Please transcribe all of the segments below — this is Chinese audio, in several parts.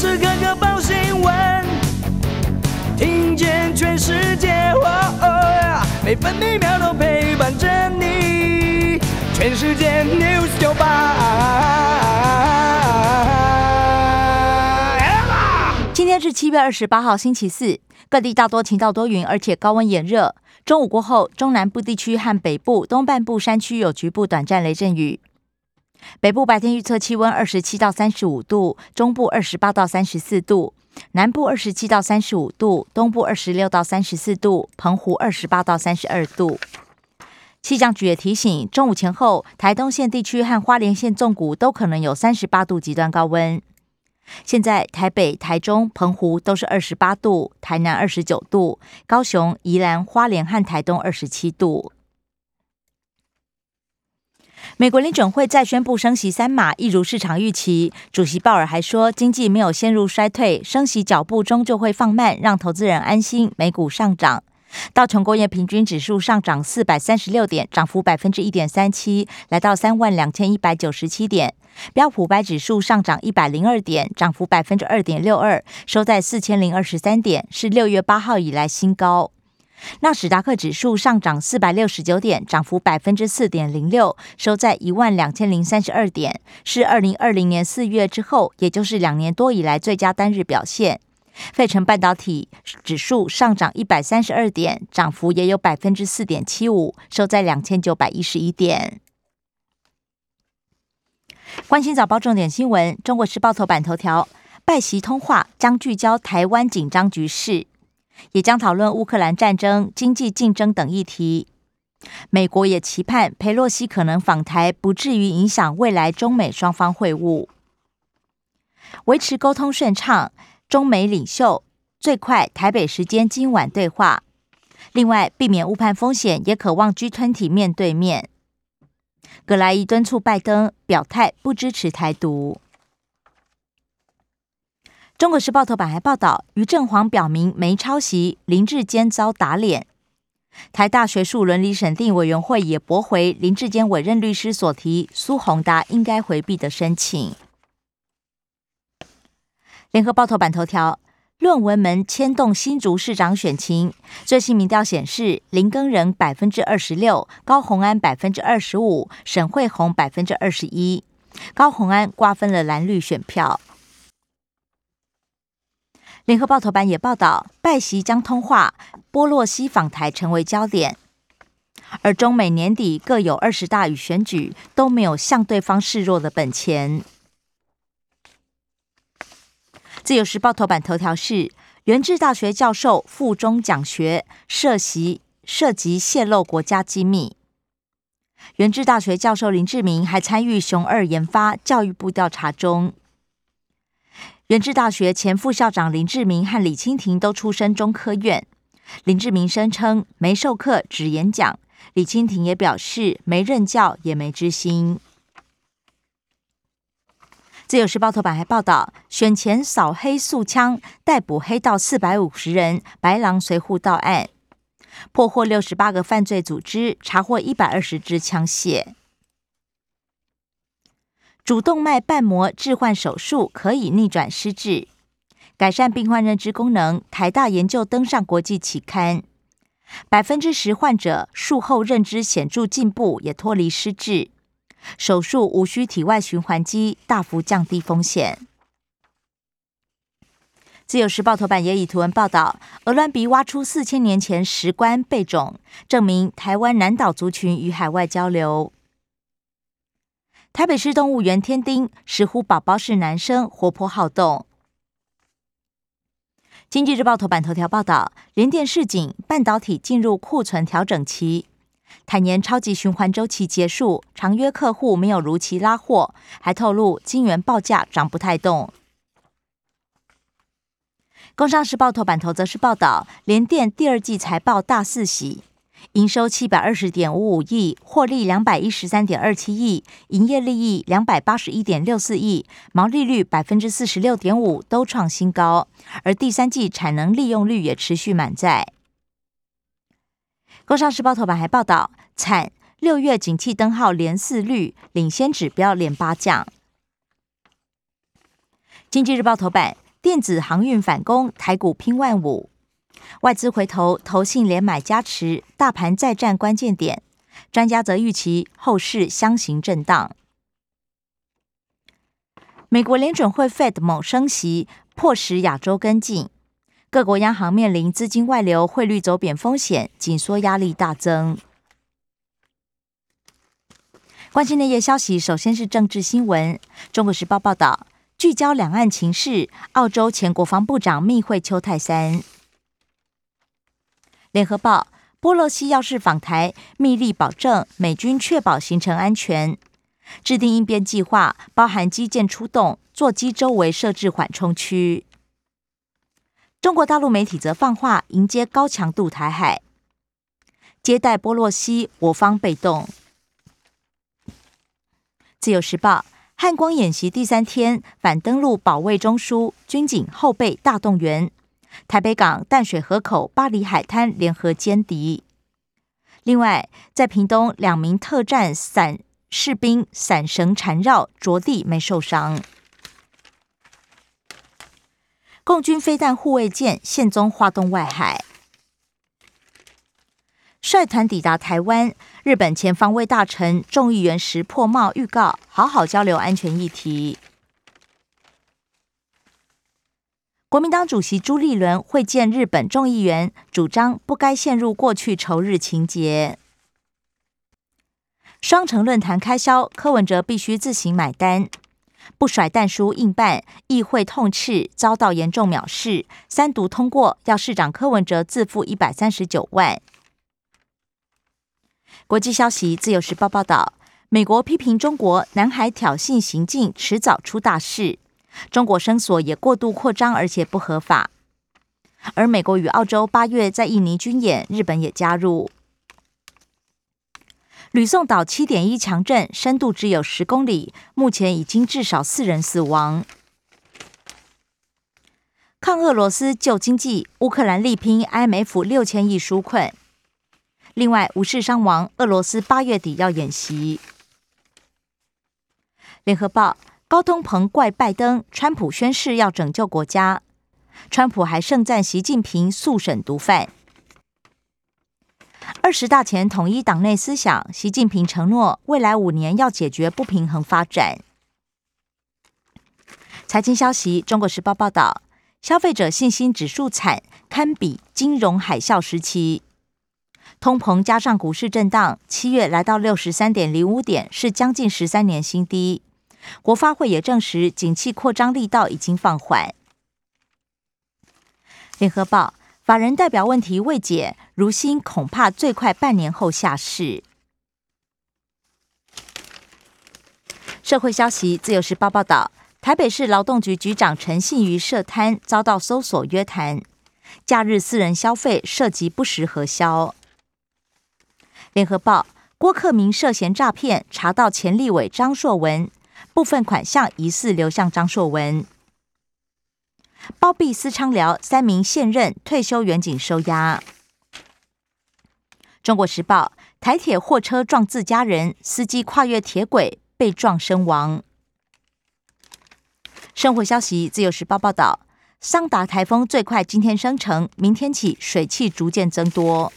时刻刻报新闻，听见全世界，哦哦，每分每秒都陪伴着你。全世界 News 九八。今天是七月二十八号，星期四，各地大多晴到多云，而且高温炎热。中午过后，中南部地区和北部东半部山区有局部短暂雷阵雨。北部白天预测气温二十七到三十五度，中部二十八到三十四度，南部二十七到三十五度，东部二十六到三十四度，澎湖二十八到三十二度。气象局也提醒，中午前后，台东县地区和花莲县纵谷都可能有三十八度极端高温。现在台北、台中、澎湖都是二十八度，台南二十九度，高雄、宜兰、花莲和台东二十七度。美国联准会再宣布升息三码，一如市场预期。主席鲍尔还说，经济没有陷入衰退，升息脚步终究会放慢，让投资人安心。美股上涨，道琼工业平均指数上涨四百三十六点，涨幅百分之一点三七，来到三万两千一百九十七点。标普白指数上涨一百零二点，涨幅百分之二点六二，收在四千零二十三点，是六月八号以来新高。纳史达克指数上涨四百六十九点，涨幅百分之四点零六，收在一万两千零三十二点，是二零二零年四月之后，也就是两年多以来最佳单日表现。费城半导体指数上涨一百三十二点，涨幅也有百分之四点七五，收在两千九百一十一点。关心早报重点新闻，中国时报头版头条：拜习通话将聚焦台湾紧张局势。也将讨论乌克兰战争、经济竞争等议题。美国也期盼佩洛西可能访台，不至于影响未来中美双方会晤。维持沟通顺畅，中美领袖最快台北时间今晚对话。另外，避免误判风险，也渴望 G20 面对面。葛莱伊敦促拜登表态不支持台独。中国时报头版还报道，于正煌表明没抄袭，林志坚遭打脸。台大学术伦理审定委员会也驳回林志坚委任律师所提苏宏达应该回避的申请。联合报头版头条：论文门牵动新竹市长选情，最新民调显示，林耕仁百分之二十六，高宏安百分之二十五，沈慧虹百分之二十一。高宏安瓜分了蓝绿选票。联合报头版也报道，拜习将通话，波洛西访台成为焦点。而中美年底各有二十大与选举，都没有向对方示弱的本钱。自由时报头版头条是：元智大学教授附中讲学涉袭涉及泄露国家机密。元智大学教授林志明还参与雄二研发，教育部调查中。元智大学前副校长林志明和李清廷都出身中科院。林志明声称没授课只演讲，李清廷也表示没任教也没知心。自由时报头版还报道，选前扫黑肃枪，逮捕黑道四百五十人，白狼随护到案，破获六十八个犯罪组织，查获一百二十支枪械。主动脉瓣膜置换手术可以逆转失智，改善病患认知功能。台大研究登上国际期刊，百分之十患者术后认知显著进步，也脱离失智。手术无需体外循环机，大幅降低风险。自由时报头版也以图文报道，鹅銮鼻挖出四千年前石棺贝种，证明台湾南岛族群与海外交流。台北市动物园添丁，石虎宝宝是男生，活泼好动。经济日报头版头条报道，联电市井，半导体进入库存调整期，坦言超级循环周期结束，长约客户没有如期拉货，还透露晶圆报价涨不太动。工商时报头版头则是报道，联电第二季财报大四喜。营收七百二十点五五亿，获利两百一十三点二七亿，营业利益两百八十一点六四亿，毛利率百分之四十六点五，都创新高。而第三季产能利用率也持续满载。工商时报头版还报道，产六月景气灯号连四绿，领先指标连八降。经济日报头版，电子航运反攻，台股拼万五。外资回头，投信连买加持，大盘再战关键点。专家则预期后市箱型震荡。美国联准会 Fed 猛升息，迫使亚洲跟进。各国央行面临资金外流、汇率走贬风险，紧缩压力大增。关心内页消息，首先是政治新闻。中国时报报道，聚焦两岸情势，澳洲前国防部长密会邱泰三。联合报，波洛西要是访台，密令保证美军确保行程安全，制定应变计划，包含机舰出动，座机周围设置缓冲区。中国大陆媒体则放话迎接高强度台海，接待波洛西，我方被动。自由时报，汉光演习第三天，反登陆保卫中枢，军警后备大动员。台北港、淡水河口、巴黎海滩联合歼敌。另外，在屏东，两名特战伞士兵伞绳缠绕着地没受伤。共军飞弹护卫舰现踪花东外海。率团抵达台湾，日本前防卫大臣众议员石破茂预告好好交流安全议题。国民党主席朱立伦会见日本众议员，主张不该陷入过去仇日情结。双城论坛开销，柯文哲必须自行买单，不甩弹书硬办，议会痛斥遭到严重藐视，三读通过要市长柯文哲自付一百三十九万。国际消息，自由时报报道，美国批评中国南海挑衅行径，迟早出大事。中国声索也过度扩张，而且不合法。而美国与澳洲八月在印尼军演，日本也加入。吕宋岛七点一强震，深度只有十公里，目前已经至少四人死亡。抗俄罗斯救经济，乌克兰力拼 IMF 六千亿纾困。另外无事伤亡，俄罗斯八月底要演习。联合报。高通膨怪拜登，川普宣誓要拯救国家。川普还盛赞习近平速审毒贩。二十大前统一党内思想，习近平承诺未来五年要解决不平衡发展。财经消息，中国时报报道，消费者信心指数惨，堪比金融海啸时期。通膨加上股市震荡，七月来到六十三点零五点，是将近十三年新低。国发会也证实，景气扩张力道已经放缓。联合报，法人代表问题未解，如新恐怕最快半年后下市。社会消息，自由时报报道，台北市劳动局局长陈信瑜涉贪遭到搜索约谈，假日私人消费涉及不实核销。联合报，郭克明涉嫌诈骗，查到前立委张硕文。部分款项疑似流向张硕文，包庇私娼寮三名现任退休员警收押。中国时报：台铁货车撞自家人，司机跨越铁轨被撞身亡。生活消息：自由时报报道，桑达台风最快今天生成，明天起水汽逐渐增多。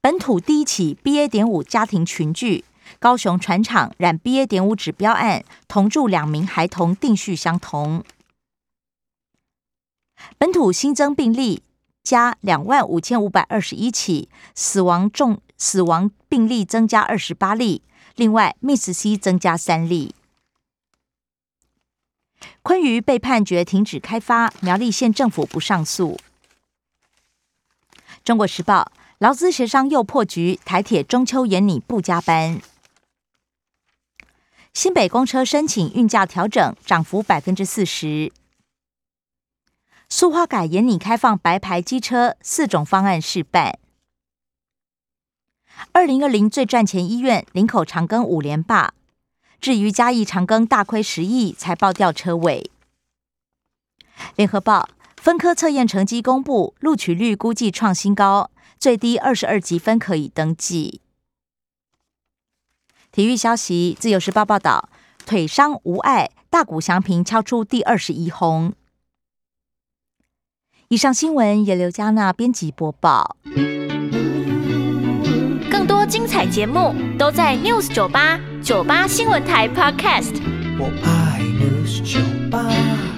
本土第一起 BA. 点五家庭群聚。高雄船厂染 BA. 点五指标案，同住两名孩童定序相同。本土新增病例加两万五千五百二十一起，死亡重死亡病例增加二十八例，另外 MIS-C 增加三例。昆鱼被判决停止开发，苗栗县政府不上诉。中国时报劳资协商又破局，台铁中秋延拟不加班。新北公车申请运价调整，涨幅百分之四十。苏花改延拟开放白牌机车，四种方案试办。二零二零最赚钱医院林口长庚五连霸，至于嘉义长庚大亏十亿，才报吊车尾。联合报分科测验成绩公布，录取率估计创新高，最低二十二级分可以登记。体育消息：自由时报报道，腿伤无碍，大谷翔平敲出第二十一轰。以上新闻由刘嘉娜编辑播报。更多精彩节目都在 News 九八九八新闻台 Podcast。我爱 News 九八。